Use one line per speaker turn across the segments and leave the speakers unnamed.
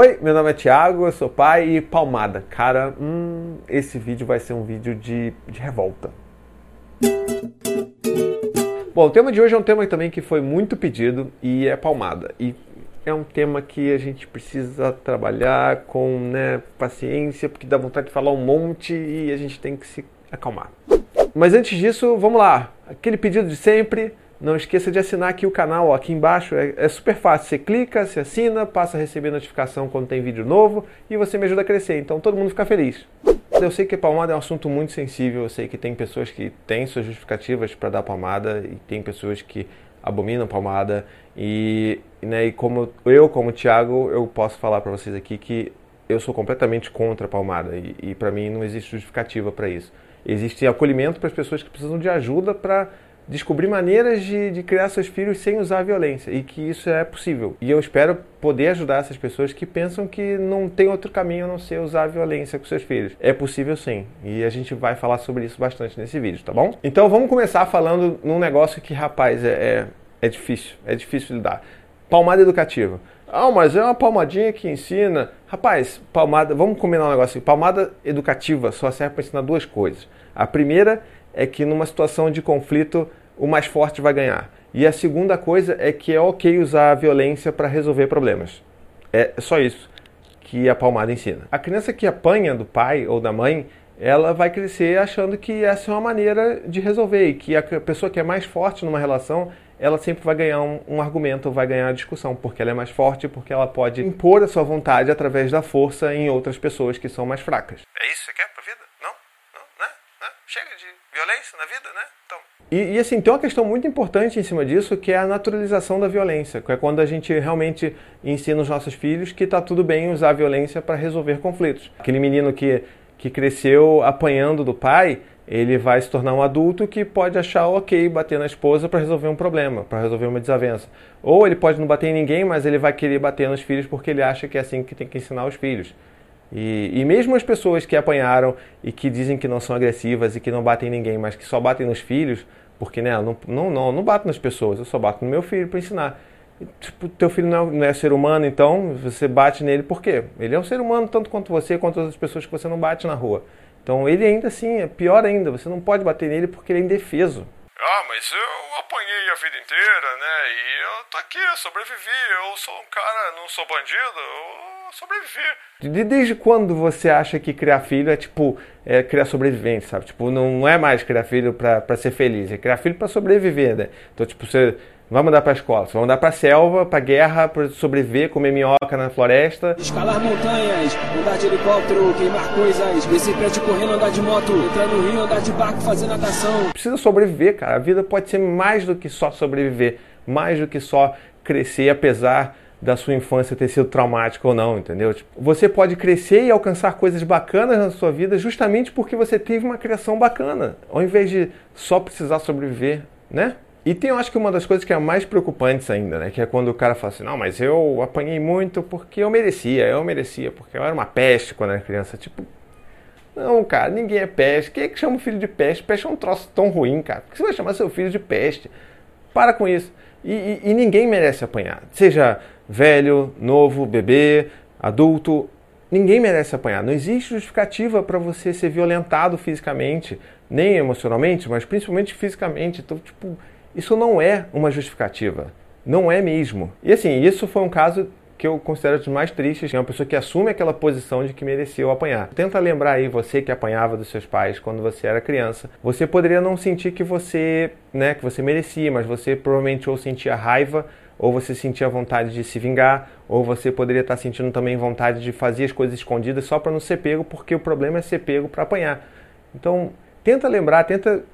Oi, meu nome é Thiago, eu sou pai e palmada. Cara, hum, esse vídeo vai ser um vídeo de, de revolta. Bom, o tema de hoje é um tema também que foi muito pedido e é palmada. E é um tema que a gente precisa trabalhar com né, paciência, porque dá vontade de falar um monte e a gente tem que se acalmar. Mas antes disso, vamos lá. Aquele pedido de sempre, não esqueça de assinar aqui o canal, ó, aqui embaixo. É, é, super fácil. Você clica, se assina, passa a receber notificação quando tem vídeo novo e você me ajuda a crescer. Então todo mundo fica feliz. Eu sei que palmada é um assunto muito sensível. Eu sei que tem pessoas que têm suas justificativas para dar palmada e tem pessoas que abominam palmada. E, né, e como eu, como Thiago, eu posso falar para vocês aqui que eu sou completamente contra a palmada e, e para mim não existe justificativa para isso. Existe acolhimento para as pessoas que precisam de ajuda para descobrir maneiras de, de, criar seus filhos sem usar violência e que isso é possível. E eu espero poder ajudar essas pessoas que pensam que não tem outro caminho a não ser usar violência com seus filhos. É possível sim. E a gente vai falar sobre isso bastante nesse vídeo, tá bom? Então vamos começar falando num negócio que, rapaz, é, é, é difícil. É difícil de dar. Palmada educativa. Ah, mas é uma palmadinha que ensina. Rapaz, palmada, vamos combinar um negócio. Palmada educativa só serve para ensinar duas coisas. A primeira que numa situação de conflito o mais forte vai ganhar. E a segunda coisa é que é ok usar a violência para resolver problemas. É só isso que a palmada ensina. A criança que apanha do pai ou da mãe, ela vai crescer achando que essa é uma maneira de resolver e que a pessoa que é mais forte numa relação, ela sempre vai ganhar um, um argumento, vai ganhar a discussão, porque ela é mais forte, porque ela pode impor a sua vontade através da força em outras pessoas que são mais fracas.
É isso que você quer pra vida? Né? né? Chega de violência na vida, né? Então.
E, e, assim, tem uma questão muito importante em cima disso, que é a naturalização da violência, que é quando a gente realmente ensina os nossos filhos que está tudo bem usar a violência para resolver conflitos. Aquele menino que, que cresceu apanhando do pai, ele vai se tornar um adulto que pode achar ok bater na esposa para resolver um problema, para resolver uma desavença. Ou ele pode não bater em ninguém, mas ele vai querer bater nos filhos porque ele acha que é assim que tem que ensinar os filhos. E, e, mesmo as pessoas que apanharam e que dizem que não são agressivas e que não batem em ninguém, mas que só batem nos filhos, porque né, não, não, não, não bato nas pessoas, eu só bato no meu filho para ensinar. E, tipo, teu filho não é, não é, ser humano, então você bate nele por quê? Ele é um ser humano tanto quanto você, quanto as pessoas que você não bate na rua. Então ele ainda assim é pior ainda, você não pode bater nele porque ele é indefeso.
Ah, mas eu apanhei a vida inteira, né? E eu tô aqui, sobrevivi, eu sou um cara, não sou bandido, eu sobreviver.
Desde quando você acha que criar filho é tipo é, criar sobrevivente, sabe? Tipo, não é mais criar filho para ser feliz, é criar filho para sobreviver, né? Então, tipo, você vai mandar para escola, você vai mandar para selva, para guerra, para sobreviver, comer minhoca na floresta.
Escalar montanhas, andar de helicóptero, queimar coisas, descer prédio correndo, andar de moto, entrar no rio, andar de barco, fazer natação.
Precisa sobreviver, cara. A vida pode ser mais do que só sobreviver, mais do que só crescer, apesar da sua infância ter sido traumática ou não, entendeu? Tipo, você pode crescer e alcançar coisas bacanas na sua vida justamente porque você teve uma criação bacana, ao invés de só precisar sobreviver, né? E tem, eu acho que uma das coisas que é mais preocupantes ainda, né? Que é quando o cara fala assim, não, mas eu apanhei muito porque eu merecia, eu merecia, porque eu era uma peste quando era criança. Tipo, não, cara, ninguém é peste. Quem é que chama o filho de peste? Peste é um troço tão ruim, cara. Por que você vai chamar seu filho de peste? Para com isso. E, e, e ninguém merece apanhar. Seja velho, novo, bebê, adulto, ninguém merece apanhar. Não existe justificativa para você ser violentado fisicamente, nem emocionalmente, mas principalmente fisicamente. Então, tipo, isso não é uma justificativa. Não é mesmo. E assim, isso foi um caso que eu considero dos mais tristes, é uma pessoa que assume aquela posição de que mereceu apanhar. Tenta lembrar aí você que apanhava dos seus pais quando você era criança. Você poderia não sentir que você, né, que você merecia, mas você provavelmente ou sentia raiva ou você sentia vontade de se vingar, ou você poderia estar sentindo também vontade de fazer as coisas escondidas só para não ser pego, porque o problema é ser pego para apanhar. Então, tenta lembrar, tenta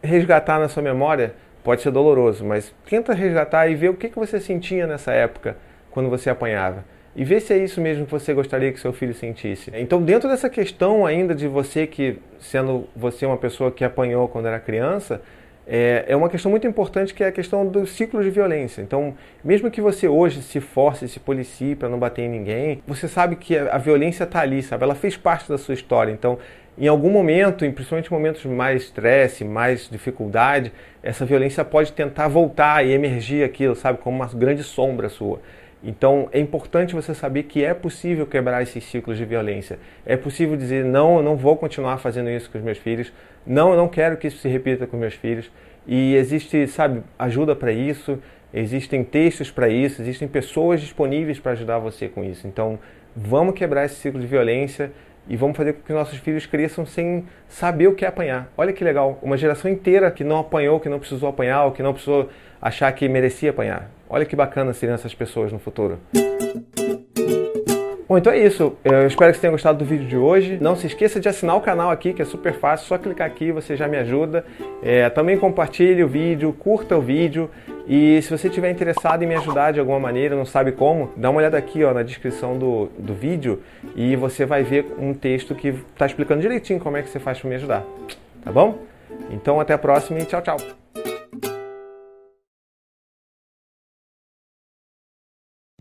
resgatar na sua memória, pode ser doloroso, mas tenta resgatar e ver o que, que você sentia nessa época quando você apanhava. E ver se é isso mesmo que você gostaria que seu filho sentisse. Então, dentro dessa questão ainda de você que, sendo você uma pessoa que apanhou quando era criança, é, é uma questão muito importante que é a questão do ciclo de violência. Então, mesmo que você hoje se force, se policie para não bater em ninguém, você sabe que a, violência está ali, sabe? Ela fez parte da sua história. Então, em algum momento, principalmente em momentos de mais estresse, mais dificuldade, essa violência pode tentar voltar e emergir aquilo, sabe? Como uma grande sombra sua. Então é importante você saber que é possível quebrar esses ciclos de violência. É possível dizer não, eu não vou continuar fazendo isso com os meus filhos. Não, eu não quero que isso se repita com meus filhos. E existe, sabe, ajuda para isso, existem textos para isso, existem pessoas disponíveis para ajudar você com isso. Então, vamos quebrar esse ciclo de violência e vamos fazer com que nossos filhos cresçam sem saber o que é apanhar. Olha que legal, uma geração inteira que não apanhou, que não precisou apanhar, ou que não precisou achar que merecia apanhar. Olha que bacana seriam essas pessoas no futuro. Bom, então é isso. Eu espero que você tenha gostado do vídeo de hoje. Não se esqueça de assinar o canal aqui, que é super fácil. Só clicar aqui, você já me ajuda. É, também compartilhe o vídeo, curta o vídeo. E se você estiver interessado em me ajudar de alguma maneira, não sabe como, dá uma olhada aqui ó, na descrição do, do vídeo e você vai ver um texto que está explicando direitinho como é que você faz para me ajudar. Tá bom? Então até a próxima e tchau, tchau.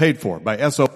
paid for by SO.